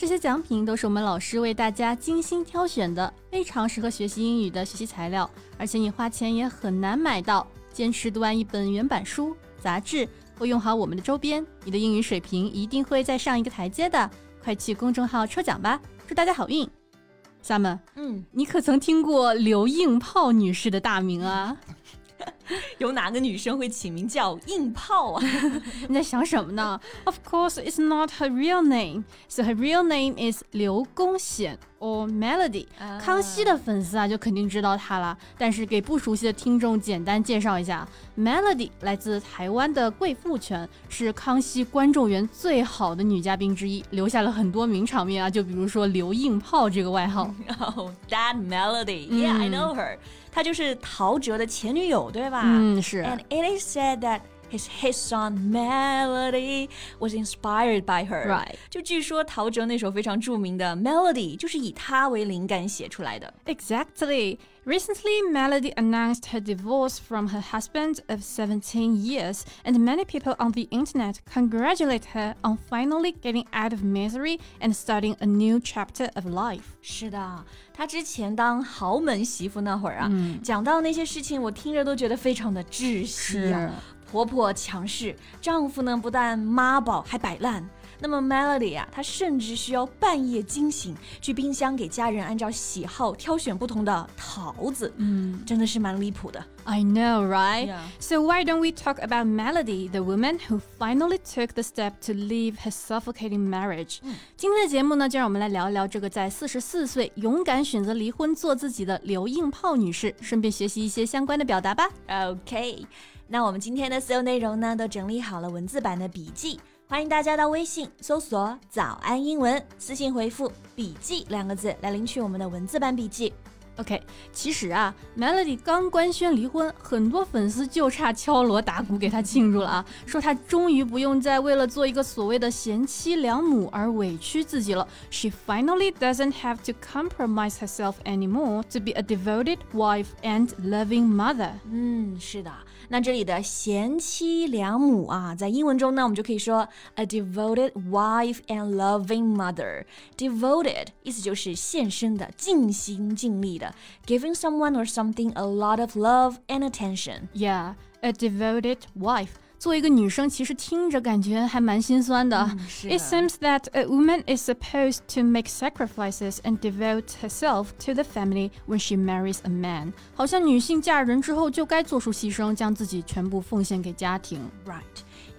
这些奖品都是我们老师为大家精心挑选的，非常适合学习英语的学习材料，而且你花钱也很难买到。坚持读完一本原版书、杂志，或用好我们的周边，你的英语水平一定会再上一个台阶的。快去公众号抽奖吧！祝大家好运。夏们，嗯，你可曾听过刘应炮女士的大名啊？有哪个女生会起名叫硬炮啊？你在想什么呢？Of course, it's not her real name. So her real name is 刘公显 or Melody。康熙的粉丝啊，就肯定知道她了。但是给不熟悉的听众简单介绍一下，Melody 来自台湾的贵妇圈，是康熙观众缘最好的女嘉宾之一，留下了很多名场面啊。就比如说刘硬炮这个外号。Oh, that Melody. Yeah, I know her. 她就是陶喆的前女友，对吧？嗯，是。And it is said that his hit song Melody was inspired by her. Right. 就据说陶喆那首非常着名的 Melody 就是以她为灵感写出来的。Exactly. Recently, Melody announced her divorce from her husband of 17 years, and many people on the internet congratulate her on finally getting out of misery and starting a new chapter of life. 是的，她之前当豪门媳妇那会儿啊，嗯、讲到那些事情，我听着都觉得非常的窒息啊。婆婆强势，丈夫呢不但妈宝还摆烂。 那么 Melody 啊，她甚至需要半夜惊醒，去冰箱给家人按照喜好挑选不同的桃子。嗯，真的是蛮离谱的。I know, right? Yeah. So why don't we talk about Melody, the woman who finally took the step to leave her suffocating marriage? 今天的节目呢，就让我们来聊一聊这个在四十四岁勇敢选择离婚做自己的刘应炮女士，顺便学习一些相关的表达吧。OK，那我们今天的所有内容呢，都整理好了文字版的笔记。欢迎大家到微信搜索“早安英文”，私信回复“笔记”两个字来领取我们的文字版笔记。OK，其实啊，Melody 刚官宣离婚，很多粉丝就差敲锣打鼓给她庆祝了啊，说她终于不用再为了做一个所谓的贤妻良母而委屈自己了。She finally doesn't have to compromise herself anymore to be a devoted wife and loving mother。嗯，是的。那这里的贤妻良母啊，在英文中呢，我们就可以说 a devoted wife and loving mother。devoted 意思就是献身的、尽心尽力的 ，giving someone or something a lot of love and attention。 Yeah, a devoted wife. 作为一个女生，其实听着感觉还蛮心酸的。It seems that a woman is supposed to make sacrifices and devote herself to the family when she marries a man。好像女性嫁人之后就该做出牺牲，将自己全部奉献给家庭。 Right.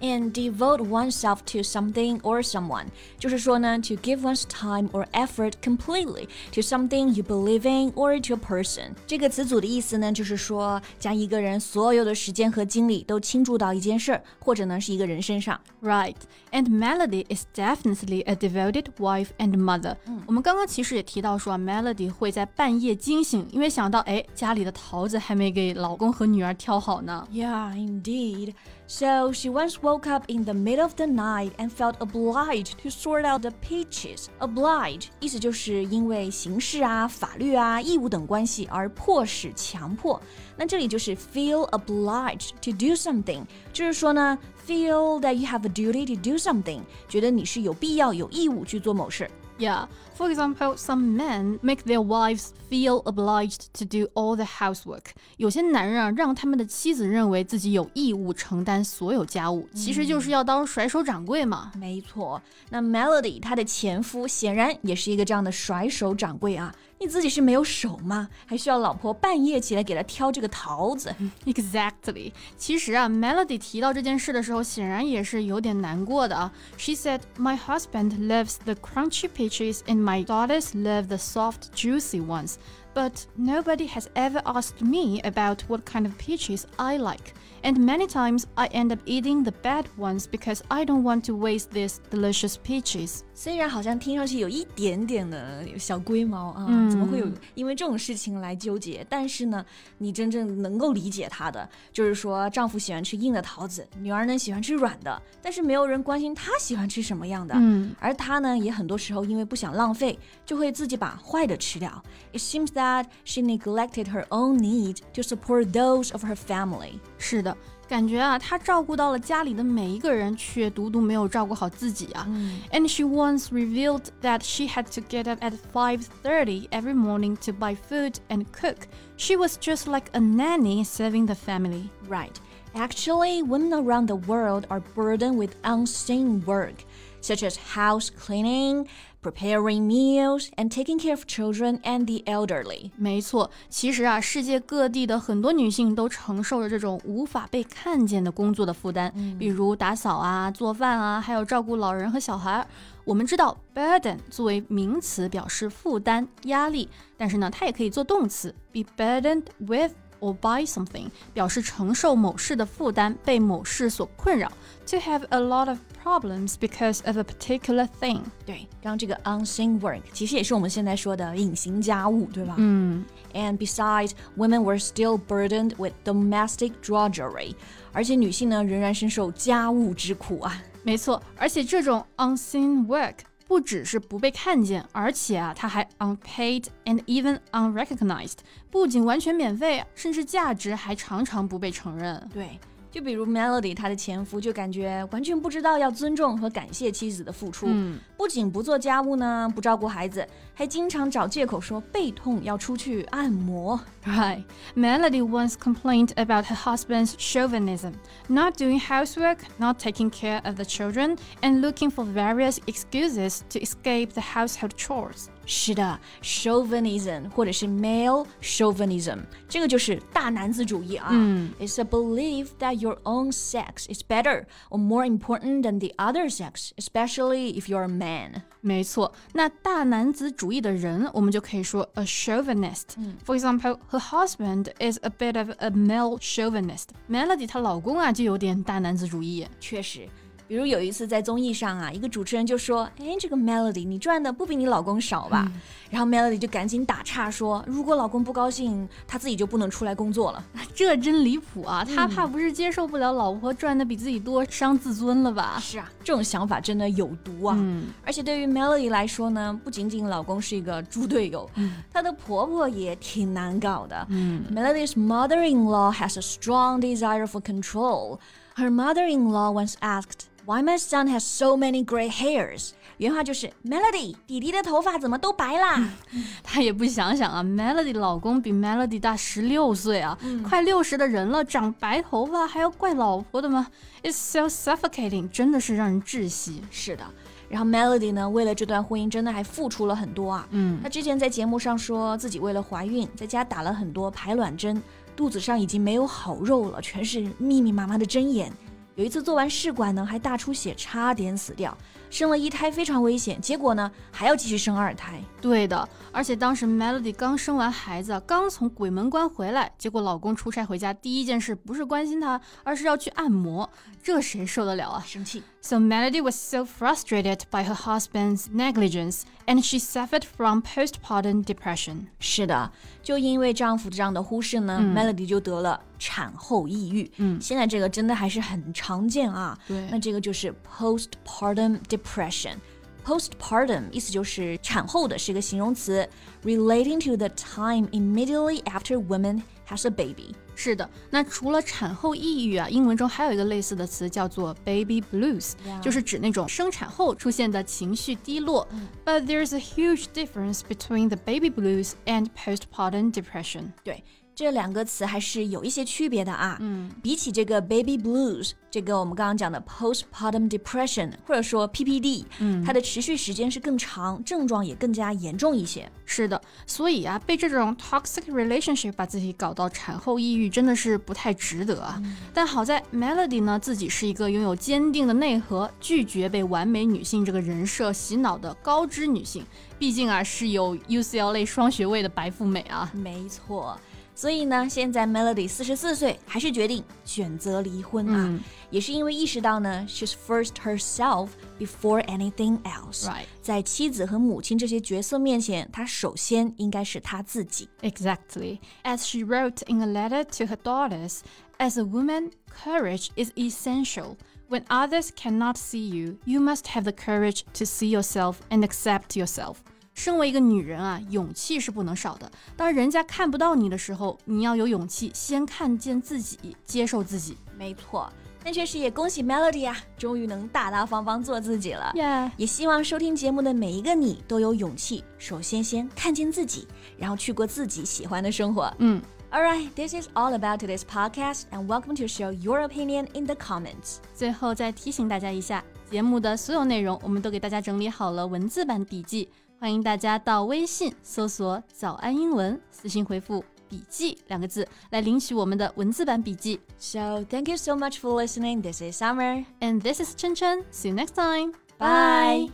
And devote oneself to something or someone，就是说呢，to give one's time or effort completely to something you believe in or to a person。这个词组的意思呢，就是说将一个人所有的时间和精力都倾注到一件事儿，或者呢是一个人身上。 Right. And Melody is definitely a devoted wife and mother. 我们刚刚其实也提到说，Melody 会在半夜惊醒，因为想到哎家里的桃子还没给老公和女儿挑好呢。 Yeah, indeed. So she once woke up in the middle of the night and felt obliged to sort out the peaches. Oblige 意思就是因为形式啊、法律啊、义务等关系而迫使、强迫。那这里就是 feel obliged to do something，就是说呢，feel that you have a duty to do something，觉得你是有必要、有义务去做某事。 Yeah. For example, some men make their wives feel obliged to do all the housework. 有些男人啊，让他们的妻子认为自己有义务承担所有家务，其实就是要当甩手掌柜嘛。没错，那 Melody 她的前夫显然也是一个这样的甩手掌柜啊。你自己是没有手吗？还需要老婆半夜起来给他挑这个桃子？ Exactly. 其实啊，Melody 提到这件事的时候，显然也是有点难过的啊。She said, "My husband loves the crunchy peaches, and my daughters love the soft, juicy ones." But nobody has ever asked me about what kind of peaches I like. And many times I end up eating the bad ones because I don't want to waste these delicious peaches. 虽然好像听上去有一点点的小龟毛啊，嗯怎么会有因为这种事情来纠结？但是呢，你真正能够理解她的，就是说丈夫喜欢吃硬的桃子，女儿呢喜欢吃软的，但是没有人关心她喜欢吃什么样的。嗯，而她呢，也很多时候因为不想浪费，就会自己把坏的吃掉。It seems that she neglected her own need to support those of her family. 是的，感觉啊，她照顾到了家里的每一个人，却独独没有照顾好自己啊。And she once revealed that she had to get up at 5:30 every morning to buy food and cook. She was just like a nanny serving the family. Right. Actually, women around the world are burdened with unseen work, such as house cleaning, preparing meals, and taking care of children and the elderly. 没错，其实啊，世界各地的很多女性都承受着这种无法被看见的工作的负担，比如打扫啊、做饭啊，还有照顾老人和小孩。我们知道 burden 作为名词表示负担、压力，但是呢，它也可以做动词，be burdened with or by something，表示承受某事的负担，被某事所困扰。To have a lot of problems because of a particular thing。对，刚刚这个 unseen work 其实也是我们现在说的隐形家务，对吧？嗯， And besides, women were still burdened with domestic drudgery，而且女性呢仍然深受家务之苦啊。没错，而且这种 unseen work 不只是不被看见，而且啊，它还 unpaid and even unrecognized，不仅完全免费，甚至价值还常常不被承认。对，就比如 Melody 她的前夫就感觉完全不知道要尊重和感谢妻子的付出，嗯不仅不做家务呢，不照顾孩子，还经常找借口说背痛要出去按摩。 Right. Melody once complained about her husband's chauvinism, not doing housework, not taking care of the children, and looking for various excuses to escape the household chores. 是的，chauvinism 或者是 male chauvinism，这个就是大男子主义啊。嗯 It's a belief that your own sex is better or more important than the other sex, especially if you're a man. 没错，那大男子主义的人，我们就可以说 a chauvinist。For example, her husband is a bit of a male chauvinist. Melody 她老公啊就有点大男子主义。确实， 比如有一次在综艺上啊，一个主持人就说：“哎，这个 Melody 你赚的不比你老公少吧？”然后 Melody 就赶紧打岔说：“如果老公不高兴，他自己就不能出来工作了。这真离谱啊！他怕不是接受不了老婆赚的比自己多，伤自尊了”吧？是啊，这种想法真的有毒啊！嗯而且对于 Melody 来说呢，不仅仅老公是一个猪队友，她的婆婆也挺难搞的。嗯 Melody's mother-in-law has a strong desire for control. Her mother-in-law once asked, "Why my son has so many gray hairs?" 原话就是 Melody 弟弟的头发怎么都白啦？他也不想想啊，Melody 老公比 Melody 大十六岁啊，快六十的人了，长白头发还要怪老婆的吗？It's so suffocating，真的是让人窒息。是的。然后 Melody 呢，为了这段婚姻真的还付出了很多啊。嗯她之前在节目上说自己为了怀孕，在家打了很多排卵针，肚子上已经没有好肉了，全是密密麻麻的针眼。有一次做完试管呢，还大出血，差点死掉。生了一胎非常危险，结果呢还要继续生二胎。对的，而且当时 Melody 刚生完孩子，刚从鬼门关回来，结果老公出差回家，第一件事不是关心她，而是要去按摩，这谁受得了啊生气。？So Melody was so frustrated by her husband's negligence, and she suffered from postpartum depression. 是的，就因为丈夫这样的忽视呢、m e l o d y 就得了产后抑郁。嗯现在这个真的还是很常见啊。对那这个就是 postpartum depression。Postpartum 意思就是产后的，是一个形容词，relating to the time immediately after woman has a baby。 是的，那除了产后抑郁啊，英文中还有一个类似的词叫做 baby blues，、就是指那种生产后出现的情绪低落。But there's a huge difference between the baby blues and postpartum depression. 对，这两个词还是有一些区别的啊。嗯，比起这个 baby blues，这个我们刚刚讲的 postpartum depression，或者说 PPD，嗯，它的持续时间是更长，症状也更加严重一些。是的，所以啊，被这种 toxic relationship 把自己搞到产后抑郁，真的是不太值得啊。但好在 Melody 呢，自己是一个拥有坚定的内核，拒绝被完美女性这个人设洗脑的高知女性。毕竟啊，是有 UCLA 双学位的白富美啊。没错。所以呢，现在 Melody 四十四岁，还是决定选择离婚啊，嗯也是因为意识到呢，she's first herself before anything else。 Right. 在妻子和母亲这些角色面前，她首先应该是她自己。 Exactly. As she wrote in a letter to her daughters, as a woman, courage is essential. When others cannot see you, you must have the courage to see yourself and accept yourself. 身为一个女人啊，勇气是不能少的。当人家看不到你的时候，你要有勇气先看见自己，接受自己。没错，但确实也恭喜 Melody 啊，终于能大大方方做自己了。Yeah. 也希望收听节目的每一个你都有勇气，首先先看见自己，然后去过自己喜欢的生活。嗯 Alright, this is all about today's podcast, and welcome to share your opinion in the comments. 最后再提醒大家一下，节目的所有内容我们都给大家整理好了文字版笔记，欢迎大家到微信搜索“早安英文”，私信回复“笔记”两个字来领取我们的文字版笔记。 So thank you so much for listening. This is Summer. And this is Chen Chen. See you next time. Bye.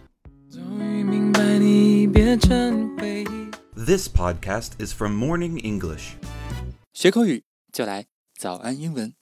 终于明白你变成回忆。 This podcast is from Morning English. 学口语就来早安英文。